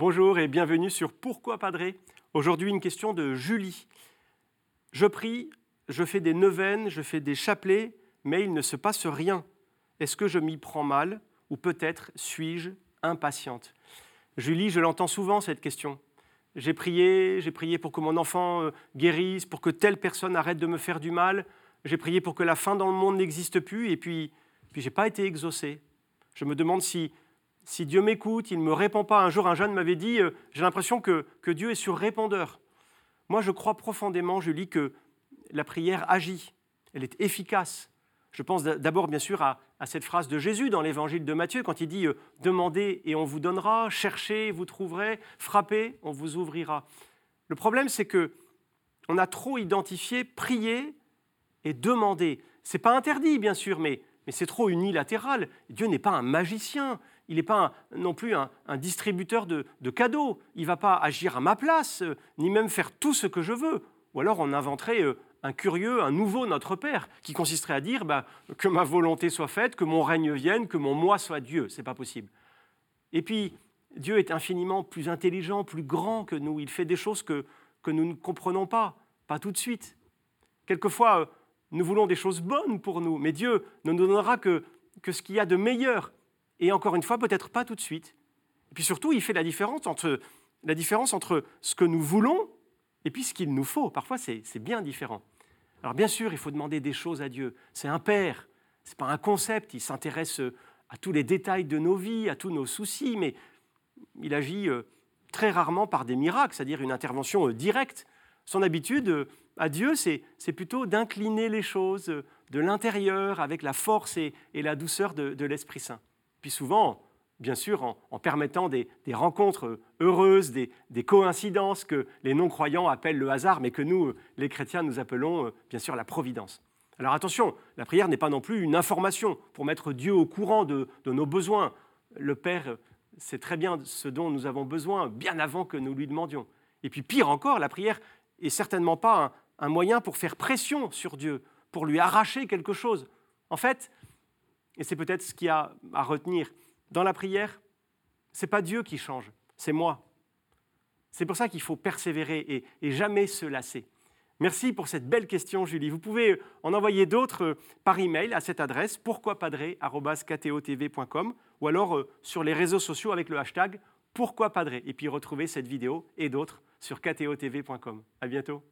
Bonjour et bienvenue sur Pourquoi Padré Aujourd'hui, une question de Julie. Je prie, je fais des neuvaines, je fais des chapelets, mais il ne se passe rien. Est-ce que je m'y prends mal ou peut-être suis-je impatiente? Julie, je l'entends souvent cette question. J'ai prié, j'ai prié pour que mon enfant euh, guérisse, pour que telle personne arrête de me faire du mal. J'ai prié pour que la fin dans le monde n'existe plus, et puis, puis je n'ai pas été exaucé. Je me demande si, si Dieu m'écoute, il ne me répond pas. Un jour, un jeune m'avait dit, euh, j'ai l'impression que, que Dieu est sur répondeur. Moi, je crois profondément, Julie, que la prière agit, elle est efficace. Je pense d'abord, bien sûr, à, cette phrase de Jésus dans l'évangile de Matthieu, quand il dit euh, Demandez et on vous donnera, cherchez, vous trouverez, frappez, on vous ouvrira. Le problème, c'est que on a trop identifié prier et demander. C'est pas interdit, bien sûr, mais, mais c'est trop unilatéral. Dieu n'est pas un magicien, il n'est pas non plus un, distributeur de, de, cadeaux. Il ne va pas agir à ma place, euh, ni même faire tout ce que je veux. Ou alors on inventerait euh, un curieux, un nouveau Notre Père, qui consisterait à dire bah, que ma volonté soit faite, que mon règne vienne, que mon moi soit Dieu. C'est pas possible. Et puis, Dieu est infiniment plus intelligent, plus grand que nous. Il fait des choses que, nous ne comprenons pas, pas tout de suite. Quelquefois, euh, nous voulons des choses bonnes pour nous, mais Dieu ne nous donnera que ce qu'il y a de meilleur. Et encore une fois, peut-être pas tout de suite. Et puis surtout, il fait la différence entre, la différence entre ce que nous voulons et puis ce qu'il nous faut. Parfois, c'est bien différent. Alors bien sûr, il faut demander des choses à Dieu. C'est un Père, ce n'est pas un concept, il s'intéresse euh, à tous les détails de nos vies, à tous nos soucis, mais il agit euh, très rarement par des miracles, c'est-à-dire une intervention euh, directe. Son habitude à Dieu, c'est plutôt d'incliner les choses de l'intérieur avec la force et, la douceur de l'Esprit Saint. Puis souvent, bien sûr en, permettant des, rencontres heureuses, des, coïncidences que les non-croyants appellent le hasard, mais que nous, les chrétiens, nous appelons euh, bien sûr la providence. Alors attention, la prière n'est pas non plus une information pour mettre Dieu au courant de, nos besoins. Le Père sait très bien ce dont nous avons besoin bien avant que nous lui demandions. Et puis pire encore, la prière est certainement pas un, un moyen pour faire pression sur Dieu, pour lui arracher quelque chose. En fait, et c'est peut-être ce qu'il y a à retenir, dans la prière, c'est pas Dieu qui change, c'est moi. C'est pour ça qu'il faut persévérer et, jamais se lasser. Merci pour cette belle question, Julie. Vous pouvez en envoyer d'autres euh, par email à cette adresse pourquoipadré.com ou alors euh, sur les réseaux sociaux avec le hashtag pourquoipadré et puis retrouver cette vidéo et d'autres sur ktotv.com. À bientôt.